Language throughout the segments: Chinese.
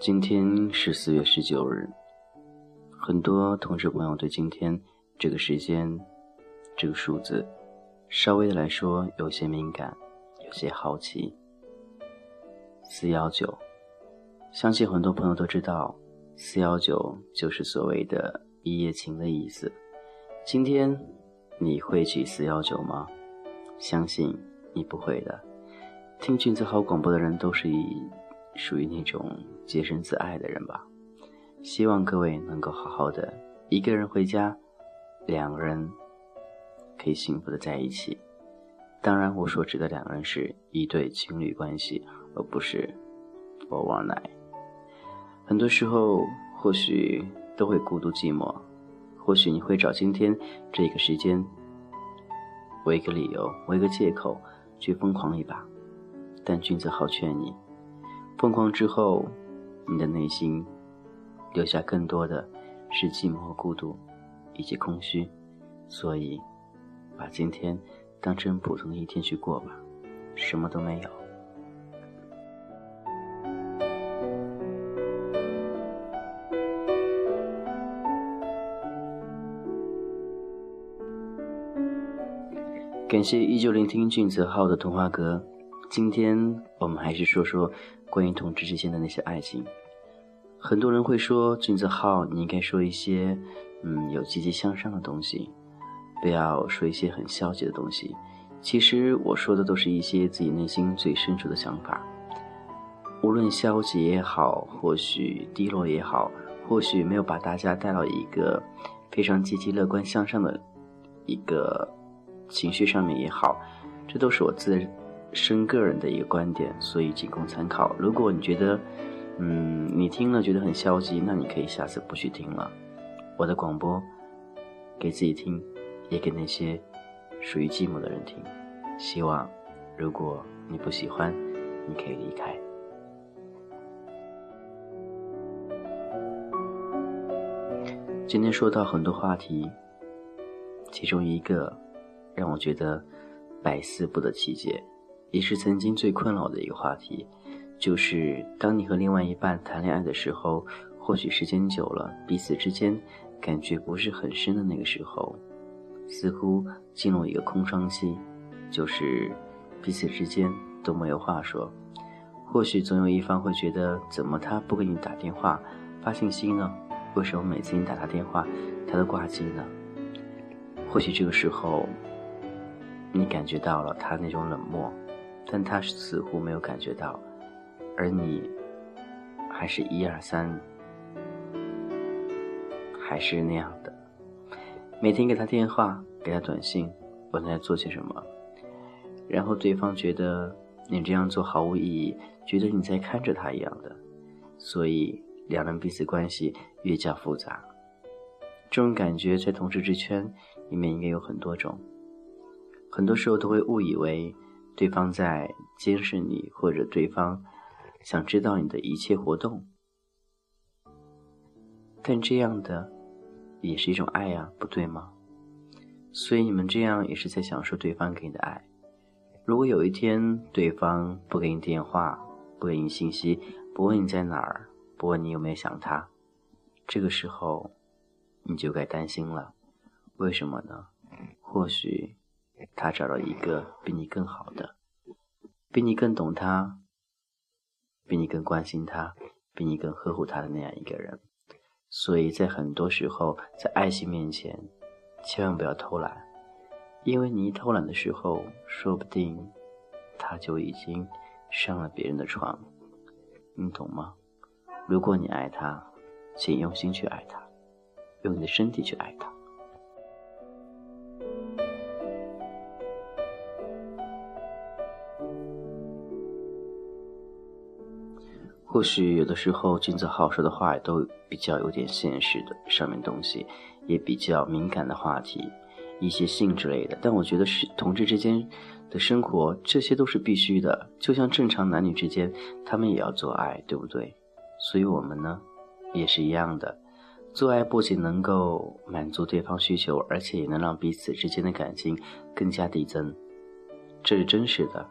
今天是四月十九日，很多同事朋友对今天这个时间、这个数字，稍微的来说有些敏感，有些好奇。四幺九，相信很多朋友都知道，四幺九就是所谓的一夜情的意思。今天你会去四幺九吗？相信你不会的。听君子好广播的人都是以。属于那种洁身自爱的人吧。希望各位能够好好的一个人回家，两个人可以幸福的在一起。当然，我所指的两个人是一对情侣关系，而不是我往来。很多时候，或许都会孤独寂寞，或许你会找今天这个时间为一个理由，为一个借口去疯狂一把。但君子好劝你。疯狂之后，你的内心留下更多的是寂寞和孤独，以及空虚。所以，把今天当成普通的一天去过吧，什么都没有。感谢依旧聆听俊泽浩的童话歌。今天我们还是说说。关于同志之间的那些爱情，很多人会说：“俊泽浩，你应该说一些，嗯，有积极向上的东西，不要说一些很消极的东西。”其实我说的都是一些自己内心最深处的想法，无论消极也好，或许低落也好，或许没有把大家带到一个非常积极、乐观、向上的一个情绪上面也好，这都是我自。身个人的一个观点，所以仅供参考。如果你觉得，嗯，你听了觉得很消极，那你可以下次不去听了。我的广播，给自己听，也给那些属于寂寞的人听。希望，如果你不喜欢，你可以离开。今天说到很多话题，其中一个让我觉得百思不得其解。也是曾经最困扰的一个话题，就是当你和另外一半谈恋爱的时候，或许时间久了，彼此之间感觉不是很深的那个时候，似乎进入一个空窗期，就是彼此之间都没有话说。或许总有一方会觉得，怎么他不给你打电话、发信息呢？为什么每次你打他电话，他都挂机呢？或许这个时候，你感觉到了他那种冷漠。但他似乎没有感觉到，而你还是一二三，还是那样的，每天给他电话，给他短信，问他在做些什么，然后对方觉得你这样做毫无意义，觉得你在看着他一样的，所以两人彼此关系越加复杂。这种感觉在同事之圈里面应该有很多种，很多时候都会误以为。对方在监视你，或者对方想知道你的一切活动，但这样的也是一种爱呀，不对吗？所以你们这样也是在享受对方给你的爱。如果有一天对方不给你电话，不给你信息，不问你在哪儿，不问你有没有想他，这个时候你就该担心了。为什么呢？或许。他找到一个比你更好的，比你更懂他，比你更关心他，比你更呵护他的那样一个人。所以在很多时候，在爱情面前，千万不要偷懒，因为你一偷懒的时候，说不定他就已经上了别人的床，你懂吗？如果你爱他，请用心去爱他，用你的身体去爱他。或许有的时候，君子好说的话也都比较有点现实的上面东西，也比较敏感的话题，一些性之类的。但我觉得是同志之间的生活，这些都是必须的。就像正常男女之间，他们也要做爱，对不对？所以我们呢，也是一样的。做爱不仅能够满足对方需求，而且也能让彼此之间的感情更加递增。这是真实的，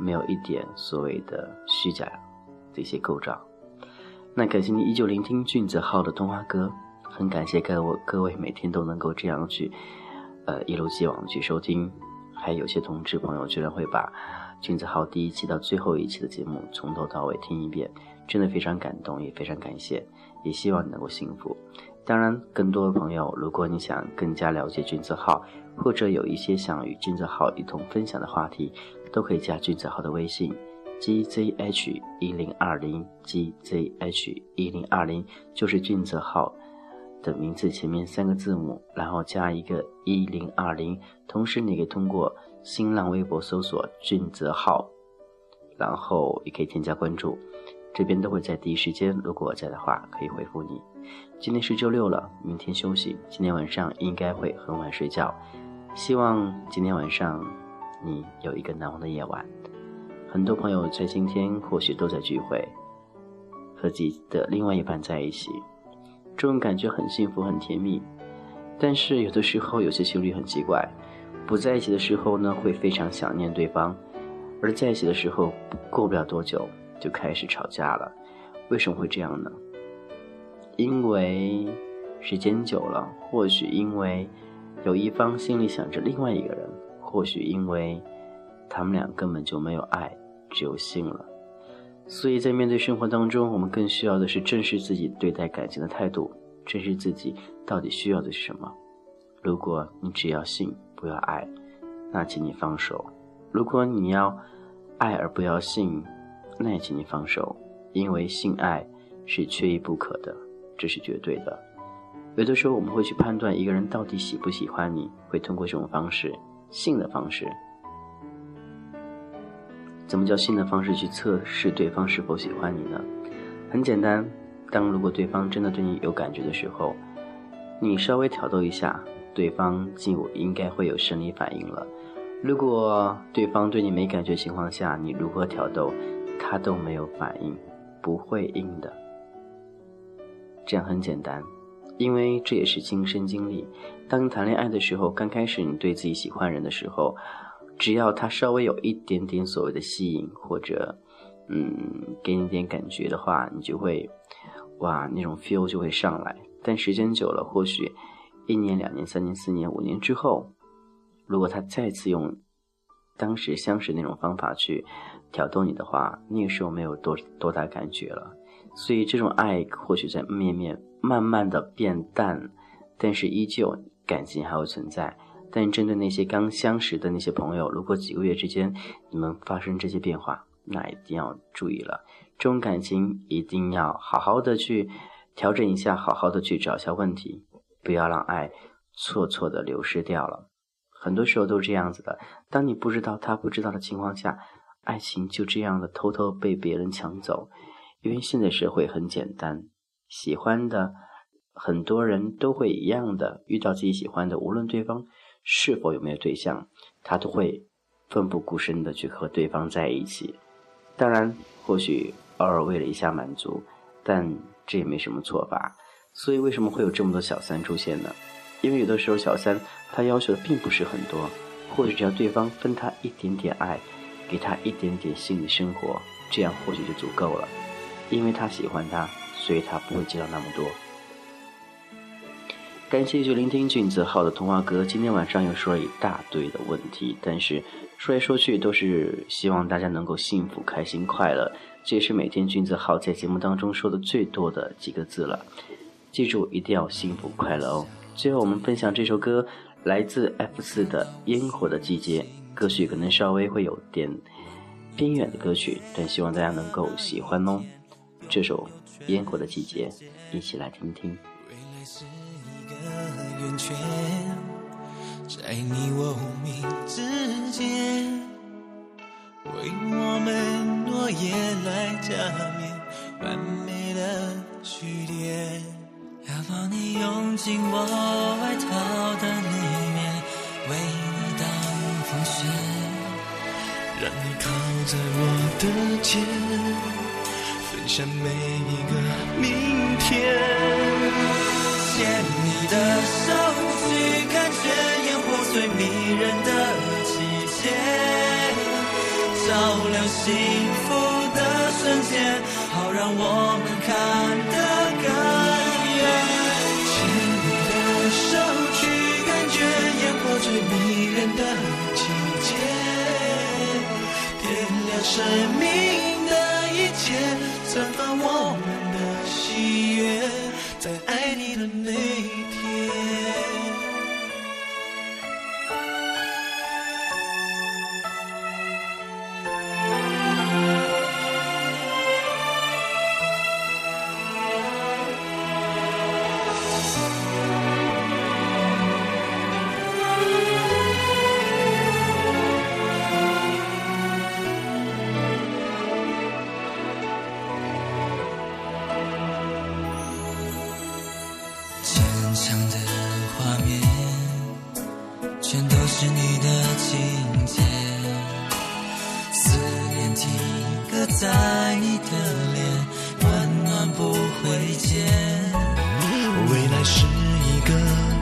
没有一点所谓的虚假的一些构造。那感谢你依旧聆听俊子浩的童话歌，很感谢各位各位每天都能够这样去，呃，一如既往的去收听。还有些同志朋友居然会把俊子浩第一期到最后一期的节目从头到尾听一遍，真的非常感动，也非常感谢。也希望你能够幸福。当然，更多的朋友，如果你想更加了解君子号，或者有一些想与君子号一同分享的话题，都可以加君子号的微信：gzh 一零二零 gzh 一零二零，就是俊泽号的名字前面三个字母，然后加一个一零二零。同时，你可以通过新浪微博搜索俊泽号，然后也可以添加关注。这边都会在第一时间，如果我在的话，可以回复你。今天是周六了，明天休息，今天晚上应该会很晚睡觉。希望今天晚上你有一个难忘的夜晚。很多朋友在今天或许都在聚会，和自己的另外一半在一起，这种感觉很幸福、很甜蜜。但是有的时候，有些情侣很奇怪，不在一起的时候呢，会非常想念对方，而在一起的时候，过不了多久。就开始吵架了，为什么会这样呢？因为时间久了，或许因为有一方心里想着另外一个人，或许因为他们俩根本就没有爱，只有性了。所以在面对生活当中，我们更需要的是正视自己对待感情的态度，正视自己到底需要的是什么。如果你只要性不要爱，那请你放手；如果你要爱而不要性，那也请你放手，因为性爱是缺一不可的，这是绝对的。有的时候我们会去判断一个人到底喜不喜欢你，会通过这种方式，性的方式。怎么叫新的方式去测试对方是否喜欢你呢？很简单，当如果对方真的对你有感觉的时候，你稍微挑逗一下，对方就应该会有生理反应了。如果对方对你没感觉情况下，你如何挑逗？他都没有反应，不会硬的。这样很简单，因为这也是亲身经历。当谈恋爱的时候，刚开始你对自己喜欢人的时候，只要他稍微有一点点所谓的吸引，或者嗯给你点感觉的话，你就会哇那种 feel 就会上来。但时间久了，或许一年、两年、三年、四年、五年之后，如果他再次用当时相识那种方法去。挑逗你的话，那个时候没有多多大感觉了，所以这种爱或许在面面慢慢的变淡，但是依旧感情还会存在。但针对那些刚相识的那些朋友，如果几个月之间你们发生这些变化，那一定要注意了，这种感情一定要好好的去调整一下，好好的去找一下问题，不要让爱错错的流失掉了。很多时候都是这样子的，当你不知道他不知道的情况下。爱情就这样的偷偷被别人抢走，因为现在社会很简单，喜欢的很多人都会一样的遇到自己喜欢的，无论对方是否有没有对象，他都会奋不顾身的去和对方在一起。当然，或许偶尔为了一下满足，但这也没什么错吧。所以为什么会有这么多小三出现呢？因为有的时候小三他要求的并不是很多，或许只要对方分他一点点爱。给他一点点心理生活，这样或许就足够了。因为他喜欢他，所以他不会计较那么多。感谢继续聆听俊子浩的童话歌。今天晚上又说了一大堆的问题，但是说来说去都是希望大家能够幸福、开心、快乐。这也是每天俊子浩在节目当中说的最多的几个字了。记住，一定要幸福快乐哦。最后，我们分享这首歌，来自 F 四的《烟火的季节》。歌曲可能稍微会有点偏远的歌曲，但希望大家能够喜欢哦。这首《烟火的季节》，一起来听听。的圆圈，在你我无名之间，为我们诺言来加冕，完美的句点。要把你拥进我外套的里面，为你挡风雪。让你靠在我的肩，分享每一个明天。你的手，去感觉烟火最迷人的季节，照亮幸福的瞬间，好让我们看得更远。牵你的手，去感觉烟火最迷人的季节，点亮生命的一切，绽放我们的喜悦，在爱你的那念定格在你的脸，温暖不会减。未来是一个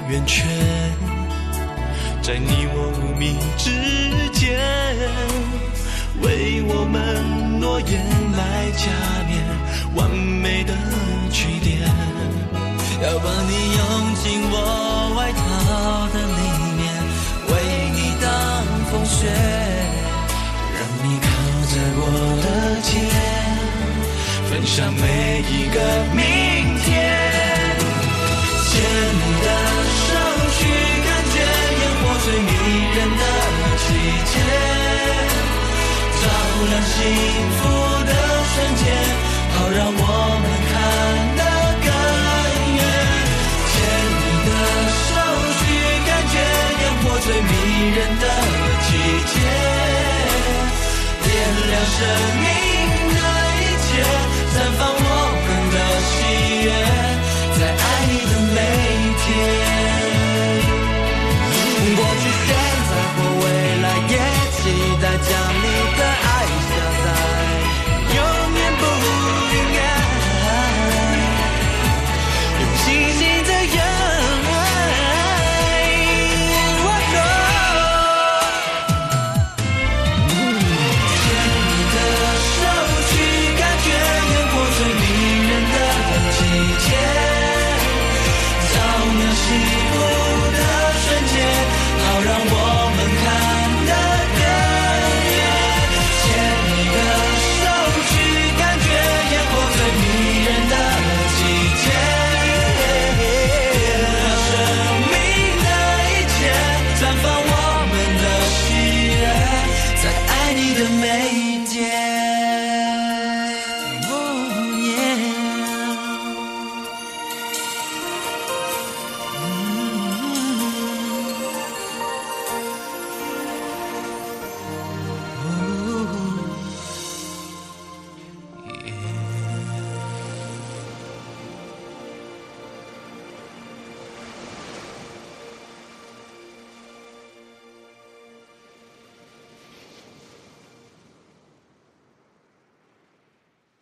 圆圈，在你我无名之间，为我们诺言来加冕完美的句点。要把你拥进我外套的里面，为你挡风雪，向每一个明天。牵你的手，去感觉烟火最迷人的季节，照亮幸福的瞬间，好让我们看得更远。牵你的手，去感觉烟火最迷人的季节，点亮生命，